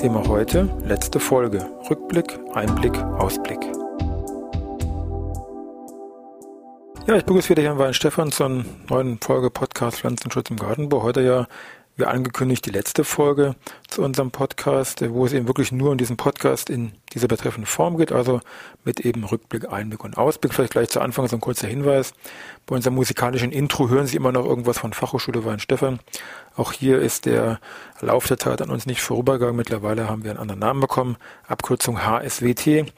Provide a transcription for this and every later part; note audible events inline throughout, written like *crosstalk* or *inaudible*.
Thema heute, letzte Folge. Rückblick, Einblick, Ausblick. Ja, ich begrüße wieder hier in Stefan zur neuen Folge Podcast Pflanzenschutz im Gartenbau. Heute ja wie angekündigt, die letzte Folge zu unserem Podcast, wo es eben wirklich nur in diesem Podcast in dieser betreffenden Form geht, also mit eben Rückblick, Einblick und Ausblick. Vielleicht gleich zu Anfang so ein kurzer Hinweis. Bei unserem musikalischen Intro hören Sie immer noch irgendwas von Fachhochschule Weinstefan. Auch hier ist der Lauf der Zeit an uns nicht vorübergegangen. Mittlerweile haben wir einen anderen Namen bekommen. Abkürzung HSWT,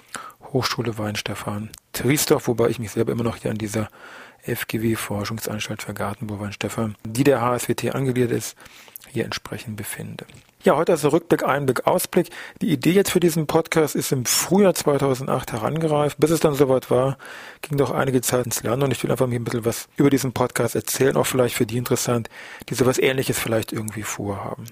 Hochschule Weinstefan Triesdorf, wobei ich mich selber immer noch hier an dieser FGW Forschungsanstalt für Gartenbau Weinstefan, die der HSWT angegliedert ist, hier entsprechend befinde. Ja, heute also Rückblick, Einblick, Ausblick. Die Idee jetzt für diesen Podcast ist im Frühjahr 2008 herangereift. Bis es dann soweit war, ging doch einige Zeit ins Land und ich will einfach mir ein bisschen was über diesen Podcast erzählen, auch vielleicht für die interessant, die sowas ähnliches vielleicht irgendwie vorhaben.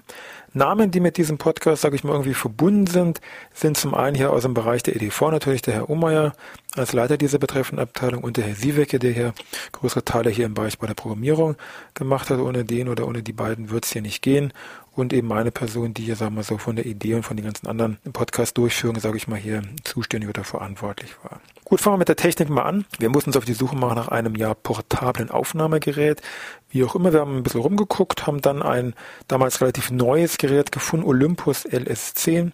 Namen, die mit diesem Podcast, sage ich mal, irgendwie verbunden sind, sind zum einen hier aus dem Bereich der EDV natürlich der Herr Omeyer als Leiter dieser betreffenden Abteilung und der Herr Siewecke, der hier größere Teile hier im Bereich bei der Programmierung gemacht hat. Ohne den oder ohne die beiden wird es hier nicht gehen. Und eben meine Person, die hier, sagen wir so, von der Idee und von den ganzen anderen Podcast-Durchführungen, sage ich mal, hier zuständig oder verantwortlich war. Gut, fangen wir mit der Technik mal an. Wir mussten uns auf die Suche machen nach einem ja portablen Aufnahmegerät. Wie auch immer, wir haben ein bisschen rumgeguckt, haben dann ein damals relativ neues Gerät gefunden, Olympus LS10,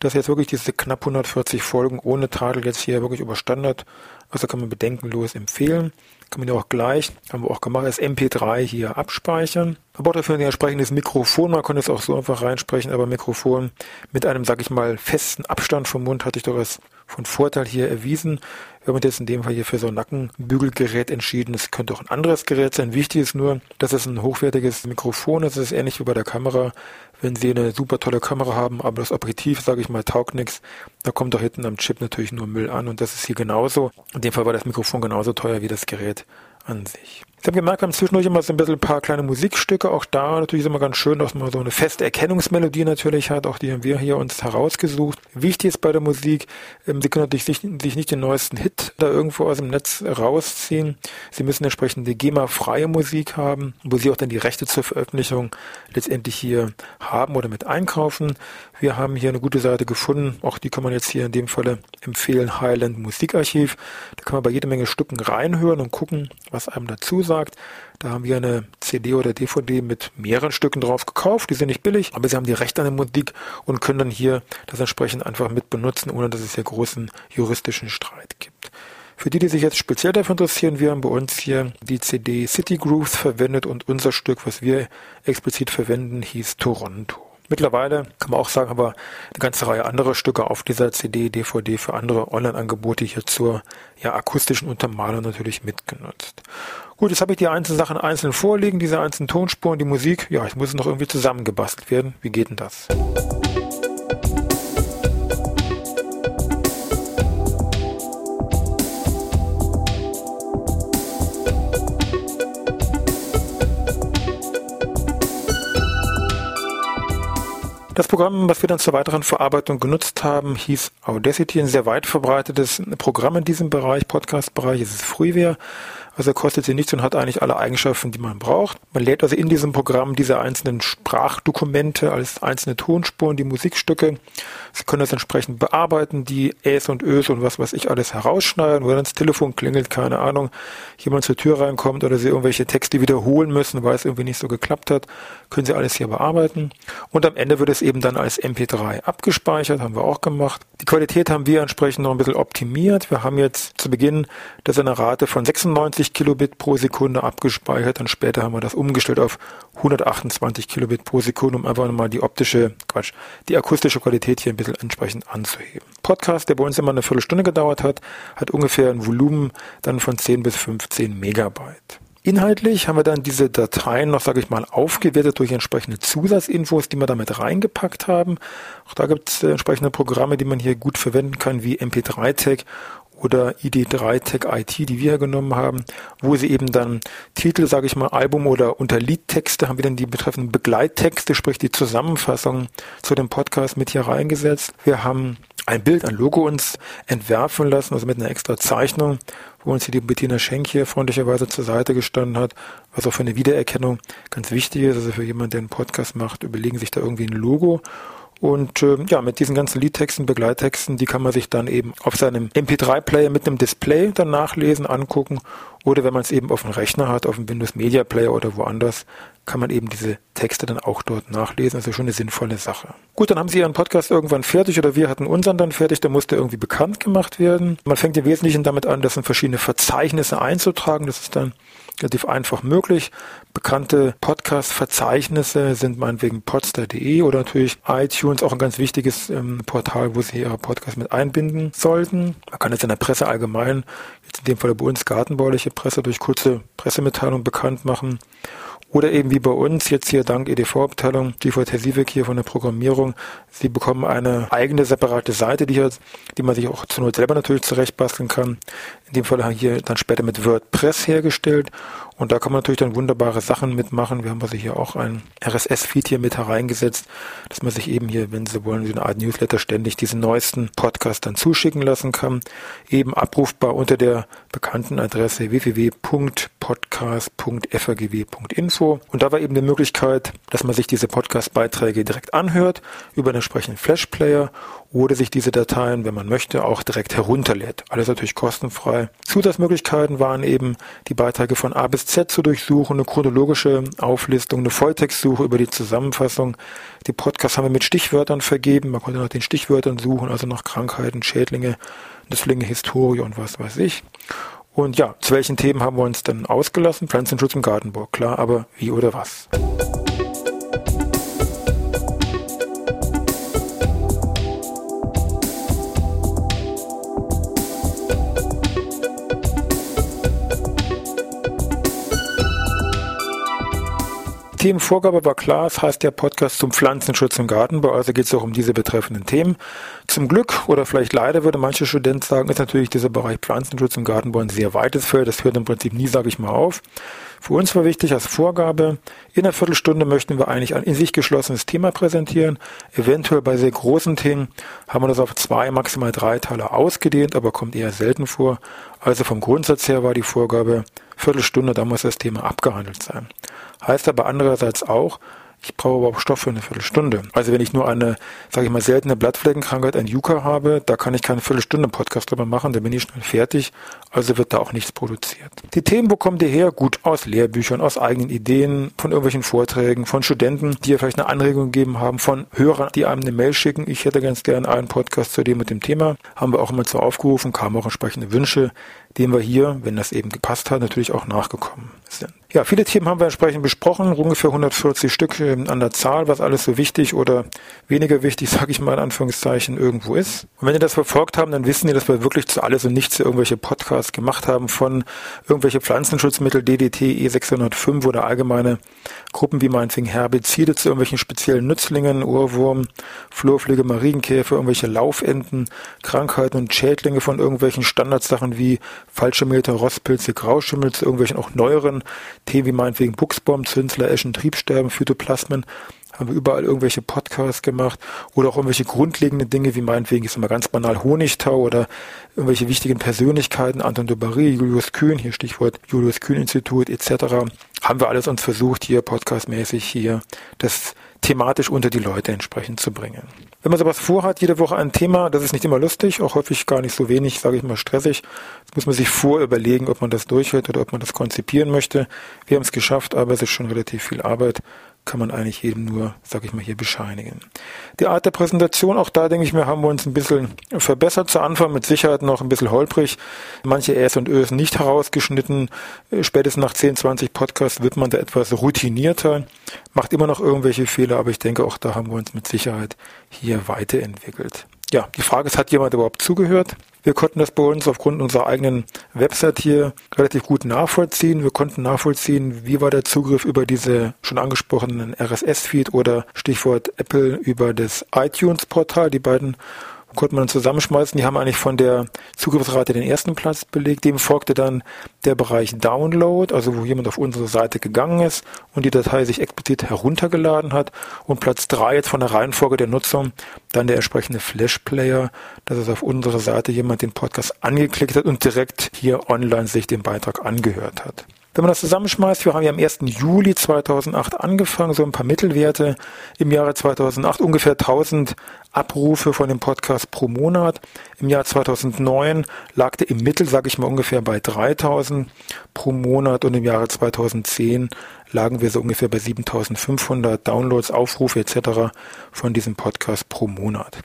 das jetzt wirklich diese knapp 140 Folgen ohne Tadel jetzt hier wirklich überstanden hat. Also kann man bedenkenlos empfehlen. Kann man ja auch gleich, haben wir auch gemacht, als MP3 hier abspeichern. Aber auch dafür ein entsprechendes Mikrofon. Man konnte es auch so einfach reinsprechen, aber Mikrofon mit einem, sag ich mal, festen Abstand vom Mund hatte ich doch als von Vorteil hier erwiesen. Wir haben uns jetzt in dem Fall hier für so ein Nackenbügelgerät entschieden. Es könnte auch ein anderes Gerät sein. Wichtig ist nur, dass es ein hochwertiges Mikrofon ist. Es ist ähnlich wie bei der Kamera. Wenn Sie eine super tolle Kamera haben, aber das Objektiv, sage ich mal, taugt nichts, da kommt doch hinten am Chip natürlich nur Müll an. Und das ist hier genauso. In dem Fall war das Mikrofon genauso teuer wie das Gerät an sich. Ich habe gemerkt, wir haben zwischendurch immer so ein bisschen ein paar kleine Musikstücke. Auch da natürlich ist immer ganz schön, dass man so eine feste Erkennungsmelodie natürlich hat. Auch die haben wir hier uns herausgesucht. Wichtig ist bei der Musik, ähm, Sie können natürlich sich, sich nicht den neuesten Hit da irgendwo aus dem Netz rausziehen. Sie müssen entsprechend die GEMA-freie Musik haben, wo Sie auch dann die Rechte zur Veröffentlichung letztendlich hier haben oder mit einkaufen. Wir haben hier eine gute Seite gefunden. Auch die kann man jetzt hier in dem Falle empfehlen. Highland Musikarchiv. Da kann man bei jede Menge Stücken reinhören und gucken, was einem dazu sagt. Da haben wir eine CD oder DVD mit mehreren Stücken drauf gekauft. Die sind nicht billig, aber sie haben die Rechte an der Musik und können dann hier das entsprechend einfach mit benutzen, ohne dass es hier großen juristischen Streit gibt. Für die, die sich jetzt speziell dafür interessieren, wir haben bei uns hier die CD City Grooves verwendet und unser Stück, was wir explizit verwenden, hieß Toronto. Mittlerweile kann man auch sagen, aber eine ganze Reihe anderer Stücke auf dieser CD, DVD für andere Online-Angebote hier zur ja, akustischen Untermalung natürlich mitgenutzt. Gut, jetzt habe ich die einzelnen Sachen einzeln vorliegen, diese einzelnen Tonspuren, die Musik. Ja, ich muss noch irgendwie zusammengebastelt werden. Wie geht denn das? Das Programm, was wir dann zur weiteren Verarbeitung genutzt haben, hieß Audacity, ein sehr weit verbreitetes Programm in diesem Bereich, Podcast-Bereich. Es ist Freeware. Also kostet sie nichts und hat eigentlich alle Eigenschaften, die man braucht. Man lädt also in diesem Programm diese einzelnen Sprachdokumente als einzelne Tonspuren, die Musikstücke. Sie können das entsprechend bearbeiten, die Äs und Ös und was weiß ich alles herausschneiden. Wenn das Telefon klingelt, keine Ahnung, jemand zur Tür reinkommt oder Sie irgendwelche Texte wiederholen müssen, weil es irgendwie nicht so geklappt hat, können Sie alles hier bearbeiten. Und am Ende wird es eben dann als MP3 abgespeichert, haben wir auch gemacht. Die Qualität haben wir entsprechend noch ein bisschen optimiert. Wir haben jetzt zu Beginn das eine Rate von 96 60 Kilobit pro Sekunde abgespeichert und später haben wir das umgestellt auf 128 Kilobit pro Sekunde, um einfach nochmal die optische, Quatsch, die akustische Qualität hier ein bisschen entsprechend anzuheben. Podcast, der bei uns immer eine Viertelstunde gedauert hat, hat ungefähr ein Volumen dann von 10 bis 15 Megabyte. Inhaltlich haben wir dann diese Dateien noch, sage ich mal, aufgewertet durch entsprechende Zusatzinfos, die wir damit reingepackt haben. Auch da gibt es äh, entsprechende Programme, die man hier gut verwenden kann, wie MP3-Tag oder ID3 Tech IT, die wir genommen haben, wo sie eben dann Titel, sage ich mal, Album oder unter Liedtexte haben wir dann die betreffenden Begleittexte, sprich die Zusammenfassung zu dem Podcast mit hier reingesetzt. Wir haben ein Bild, ein Logo uns entwerfen lassen, also mit einer extra Zeichnung, wo uns hier die Bettina Schenk hier freundlicherweise zur Seite gestanden hat, was auch für eine Wiedererkennung ganz wichtig ist. Also für jemanden, der einen Podcast macht, überlegen sich da irgendwie ein Logo und äh, ja, mit diesen ganzen Liedtexten, Begleittexten, die kann man sich dann eben auf seinem MP3-Player mit einem Display dann nachlesen, angucken. Oder wenn man es eben auf dem Rechner hat, auf dem Windows Media Player oder woanders, kann man eben diese Texte dann auch dort nachlesen. Ist schon eine sinnvolle Sache. Gut, dann haben Sie Ihren Podcast irgendwann fertig oder wir hatten unseren dann fertig. Der musste irgendwie bekannt gemacht werden. Man fängt im Wesentlichen damit an, das in verschiedene Verzeichnisse einzutragen. Das ist dann relativ einfach möglich. Bekannte Podcast-Verzeichnisse sind meinetwegen podster.de oder natürlich iTunes, auch ein ganz wichtiges ähm, Portal, wo Sie Ihre Podcasts mit einbinden sollten. Man kann jetzt in der Presse allgemein, jetzt in dem Fall bei uns gartenbauliche Presse, durch kurze Pressemitteilungen bekannt machen. Oder eben wie bei uns, jetzt hier dank EDV-Abteilung, Stichwort Herr Sievek hier von der Programmierung, Sie bekommen eine eigene separate Seite, die, hier, die man sich auch zur Not selber natürlich zurechtbasteln kann. In dem Fall hier dann später mit WordPress hergestellt. Und da kann man natürlich dann wunderbare Sachen mitmachen. Wir haben also hier auch ein RSS-Feed hier mit hereingesetzt, dass man sich eben hier, wenn Sie wollen, wie eine Art Newsletter ständig diesen neuesten Podcast dann zuschicken lassen kann. Eben abrufbar unter der bekannten Adresse www.podcast.frgw.info. Und da war eben die Möglichkeit, dass man sich diese Podcast-Beiträge direkt anhört über einen entsprechenden Flash-Player oder sich diese Dateien, wenn man möchte, auch direkt herunterlädt. Alles natürlich kostenfrei. Zusatzmöglichkeiten waren eben die Beiträge von A bis Z zu durchsuchen, eine chronologische Auflistung, eine Volltextsuche über die Zusammenfassung. Die Podcasts haben wir mit Stichwörtern vergeben. Man konnte nach den Stichwörtern suchen, also nach Krankheiten, Schädlinge, Nüsslinge, Historie und was weiß ich. Und ja, zu welchen Themen haben wir uns dann ausgelassen? Pflanzenschutz im Gartenbau, klar, aber wie oder was? Themenvorgabe war klar, es heißt ja Podcast zum Pflanzenschutz im Gartenbau, also geht es auch um diese betreffenden Themen. Zum Glück oder vielleicht leider würde manche Student sagen, ist natürlich dieser Bereich Pflanzenschutz im Gartenbau ein sehr weites Feld, das hört im Prinzip nie, sage ich mal, auf. Für uns war wichtig als Vorgabe, in einer Viertelstunde möchten wir eigentlich ein in sich geschlossenes Thema präsentieren. Eventuell bei sehr großen Themen haben wir das auf zwei, maximal drei Teile ausgedehnt, aber kommt eher selten vor. Also vom Grundsatz her war die Vorgabe, Viertelstunde, da muss das Thema abgehandelt sein. Heißt aber andererseits auch, ich brauche überhaupt Stoff für eine Viertelstunde. Also wenn ich nur eine, sage ich mal, seltene Blattfleckenkrankheit, ein Yucca habe, da kann ich keine Viertelstunde Podcast drüber machen, dann bin ich schnell fertig. Also wird da auch nichts produziert. Die Themen bekommt ihr her? Gut, aus Lehrbüchern, aus eigenen Ideen, von irgendwelchen Vorträgen, von Studenten, die ihr vielleicht eine Anregung gegeben haben, von Hörern, die einem eine Mail schicken. Ich hätte ganz gern einen Podcast zu dem mit dem Thema. Haben wir auch immer so aufgerufen, kamen auch entsprechende Wünsche dem wir hier, wenn das eben gepasst hat, natürlich auch nachgekommen sind. Ja, viele Themen haben wir entsprechend besprochen, ungefähr 140 Stück ähm, an der Zahl, was alles so wichtig oder weniger wichtig, *laughs* sage ich mal in Anführungszeichen, irgendwo ist. Und wenn ihr das verfolgt haben, dann wissen ihr, dass wir wirklich zu alles und nichts irgendwelche Podcasts gemacht haben von irgendwelche Pflanzenschutzmittel, DDT, E605 oder allgemeine Gruppen wie meinetwegen Herbizide zu irgendwelchen speziellen Nützlingen, Ohrwurm, Flurfliege, Marienkäfer, irgendwelche Laufenten, Krankheiten und Schädlinge von irgendwelchen Standardsachen wie Fallschirmmeter, Rostpilze, Grauschimmel zu irgendwelchen auch neueren Themen wie meinetwegen Buchsbaum, Zünsler, Eschen, Triebsterben, Phytoplasmen haben wir überall irgendwelche Podcasts gemacht oder auch irgendwelche grundlegenden Dinge wie meinetwegen, ich sag ganz banal Honigtau oder irgendwelche wichtigen Persönlichkeiten, Anton de Barry, Julius Kühn, hier Stichwort Julius Kühn Institut etc. Haben wir alles uns versucht, hier podcastmäßig hier das thematisch unter die Leute entsprechend zu bringen. Wenn man sowas vorhat, jede Woche ein Thema, das ist nicht immer lustig, auch häufig gar nicht so wenig, sage ich mal, stressig. Das muss man sich vorüberlegen, ob man das durchhält oder ob man das konzipieren möchte. Wir haben es geschafft, aber es ist schon relativ viel Arbeit kann man eigentlich jedem nur, sag ich mal, hier bescheinigen. Die Art der Präsentation, auch da denke ich mir, haben wir uns ein bisschen verbessert. Zu Anfang mit Sicherheit noch ein bisschen holprig. Manche Äs und Ös nicht herausgeschnitten. Spätestens nach 10, 20 Podcasts wird man da etwas routinierter, macht immer noch irgendwelche Fehler, aber ich denke, auch da haben wir uns mit Sicherheit hier weiterentwickelt. Ja, die Frage ist, hat jemand überhaupt zugehört? Wir konnten das bei uns aufgrund unserer eigenen Website hier relativ gut nachvollziehen. Wir konnten nachvollziehen, wie war der Zugriff über diese schon angesprochenen RSS-Feed oder Stichwort Apple über das iTunes-Portal. Die beiden konnte man zusammenschmeißen. Die haben eigentlich von der Zugriffsrate den ersten Platz belegt. Dem folgte dann der Bereich Download, also wo jemand auf unsere Seite gegangen ist und die Datei sich explizit heruntergeladen hat. Und Platz drei jetzt von der Reihenfolge der Nutzung dann der entsprechende Flash Player, dass es auf unserer Seite jemand den Podcast angeklickt hat und direkt hier online sich den Beitrag angehört hat. Wenn man das zusammenschmeißt, wir haben ja am 1. Juli 2008 angefangen, so ein paar Mittelwerte. Im Jahre 2008 ungefähr 1000 Abrufe von dem Podcast pro Monat. Im Jahr 2009 lag der im Mittel, sage ich mal, ungefähr bei 3000 pro Monat und im Jahre 2010 lagen wir so ungefähr bei 7500 Downloads, Aufrufe etc. von diesem Podcast pro Monat.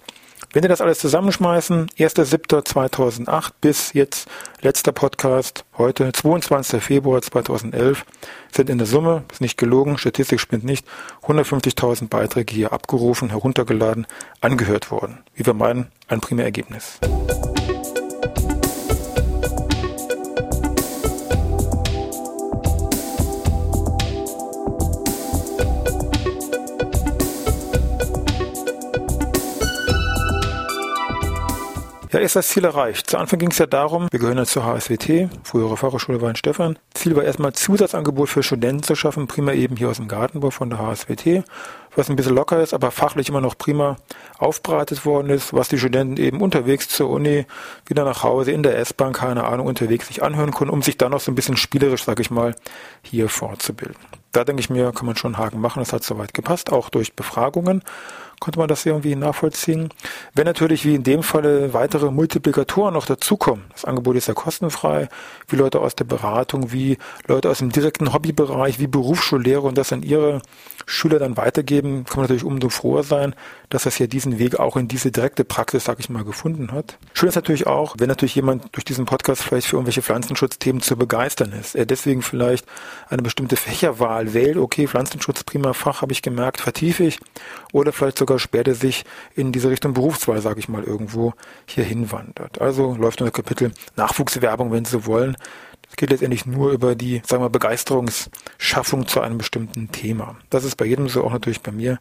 Wenn wir das alles zusammenschmeißen, 1.7.2008 bis jetzt letzter Podcast, heute 22. Februar 2011, sind in der Summe, ist nicht gelogen, Statistik spinnt nicht, 150.000 Beiträge hier abgerufen, heruntergeladen, angehört worden. Wie wir meinen, ein Primärergebnis. Ja, ist das Ziel erreicht. Zu Anfang ging es ja darum, wir gehören ja zur HSWT, frühere Fachhochschule Weinstefan. Ziel war erstmal Zusatzangebot für Studenten zu schaffen, prima eben hier aus dem Gartenbau von der HSWT, was ein bisschen locker ist, aber fachlich immer noch prima aufbereitet worden ist, was die Studenten eben unterwegs zur Uni, wieder nach Hause, in der S-Bahn, keine Ahnung, unterwegs sich anhören können, um sich dann noch so ein bisschen spielerisch, sag ich mal, hier fortzubilden. Da denke ich mir, kann man schon einen Haken machen, das hat soweit gepasst, auch durch Befragungen konnte man das irgendwie nachvollziehen. Wenn natürlich wie in dem Falle weitere Multiplikatoren noch dazukommen, das Angebot ist ja kostenfrei, wie Leute aus der Beratung, wie Leute aus dem direkten Hobbybereich, wie Berufsschullehrer und das an ihre Schüler dann weitergeben, kann man natürlich umso froher sein, dass das ja diesen Weg auch in diese direkte Praxis, sag ich mal, gefunden hat. Schön ist natürlich auch, wenn natürlich jemand durch diesen Podcast vielleicht für irgendwelche Pflanzenschutzthemen zu begeistern ist. Er deswegen vielleicht eine bestimmte Fächerwahl wählt, okay, Pflanzenschutz, prima Fach, habe ich gemerkt, vertiefe ich. Oder vielleicht sogar später sich in diese Richtung Berufswahl, sage ich mal, irgendwo hier hinwandert. Also läuft unser Kapitel Nachwuchswerbung, wenn Sie wollen. Es geht letztendlich nur über die, sagen wir, Begeisterungsschaffung zu einem bestimmten Thema. Das ist bei jedem so, auch natürlich bei mir.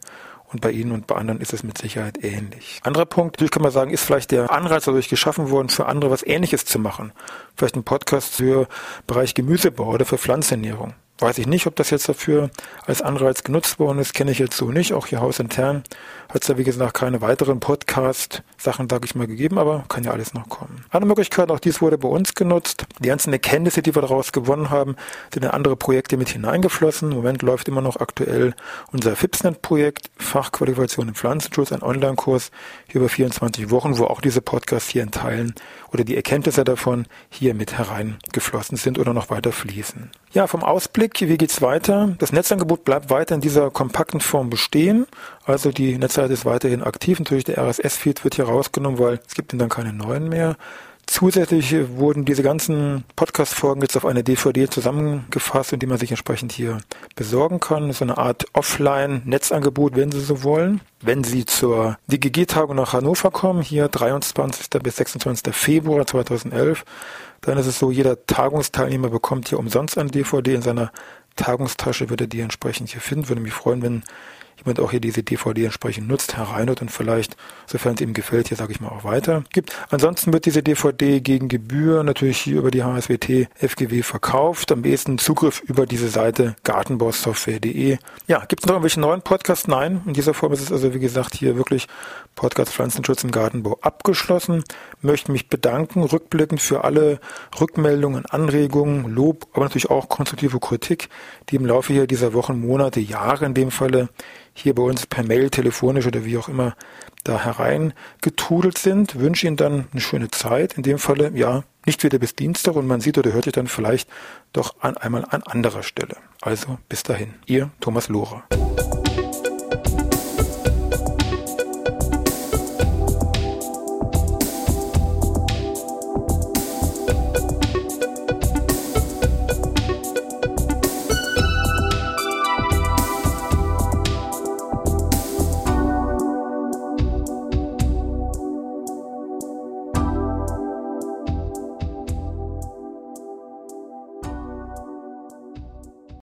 Und bei Ihnen und bei anderen ist es mit Sicherheit ähnlich. Anderer Punkt, natürlich kann man sagen, ist vielleicht der Anreiz dadurch geschaffen worden, für andere was Ähnliches zu machen. Vielleicht ein Podcast für Bereich Gemüsebau oder für Pflanzenernährung. Weiß ich nicht, ob das jetzt dafür als Anreiz genutzt worden ist, kenne ich jetzt so nicht. Auch hier hausintern hat es ja, wie gesagt, keine weiteren Podcast-Sachen, sage ich mal, gegeben, aber kann ja alles noch kommen. Eine Möglichkeit, auch dies wurde bei uns genutzt. Die ganzen Erkenntnisse, die wir daraus gewonnen haben, sind in andere Projekte mit hineingeflossen. Im Moment läuft immer noch aktuell unser FIPSNet-Projekt, Fachqualifikation im Pflanzenschutz, ein Online-Kurs hier über 24 Wochen, wo auch diese Podcasts hier in Teilen oder die Erkenntnisse davon hier mit hereingeflossen sind oder noch weiter fließen. Ja, vom Ausblick, wie geht's weiter? Das Netzangebot bleibt weiter in dieser kompakten Form bestehen. Also die Netzseite ist weiterhin aktiv. Natürlich der RSS-Feed wird hier rausgenommen, weil es gibt dann keine neuen mehr. Zusätzlich wurden diese ganzen Podcast-Folgen jetzt auf eine DVD zusammengefasst, die man sich entsprechend hier besorgen kann. So eine Art Offline-Netzangebot, wenn Sie so wollen. Wenn Sie zur DGG-Tagung nach Hannover kommen, hier 23. bis 26. Februar 2011, dann ist es so, jeder Tagungsteilnehmer bekommt hier umsonst ein DVD in seiner Tagungstasche, würde die entsprechend hier finden. Würde mich freuen, wenn jemand auch hier diese DVD entsprechend nutzt, hereinhört und vielleicht, sofern es ihm gefällt, hier sage ich mal auch weiter gibt. Ansonsten wird diese DVD gegen Gebühr natürlich hier über die HSWT FGW verkauft. Am besten Zugriff über diese Seite gartenbausoftware.de. Ja, gibt es noch irgendwelche neuen Podcasts? Nein. In dieser Form ist es also, wie gesagt, hier wirklich Podcast Pflanzenschutz im Gartenbau abgeschlossen. Möchte mich bedanken, rückblickend für alle Rückmeldungen, Anregungen, Lob, aber natürlich auch konstruktive Kritik, die im Laufe dieser Wochen, Monate, Jahre in dem Falle hier bei uns per Mail, telefonisch oder wie auch immer da hereingetrudelt sind. Wünsche Ihnen dann eine schöne Zeit. In dem Falle, ja, nicht wieder bis Dienstag und man sieht oder hört sich dann vielleicht doch an einmal an anderer Stelle. Also bis dahin, Ihr Thomas Lohrer.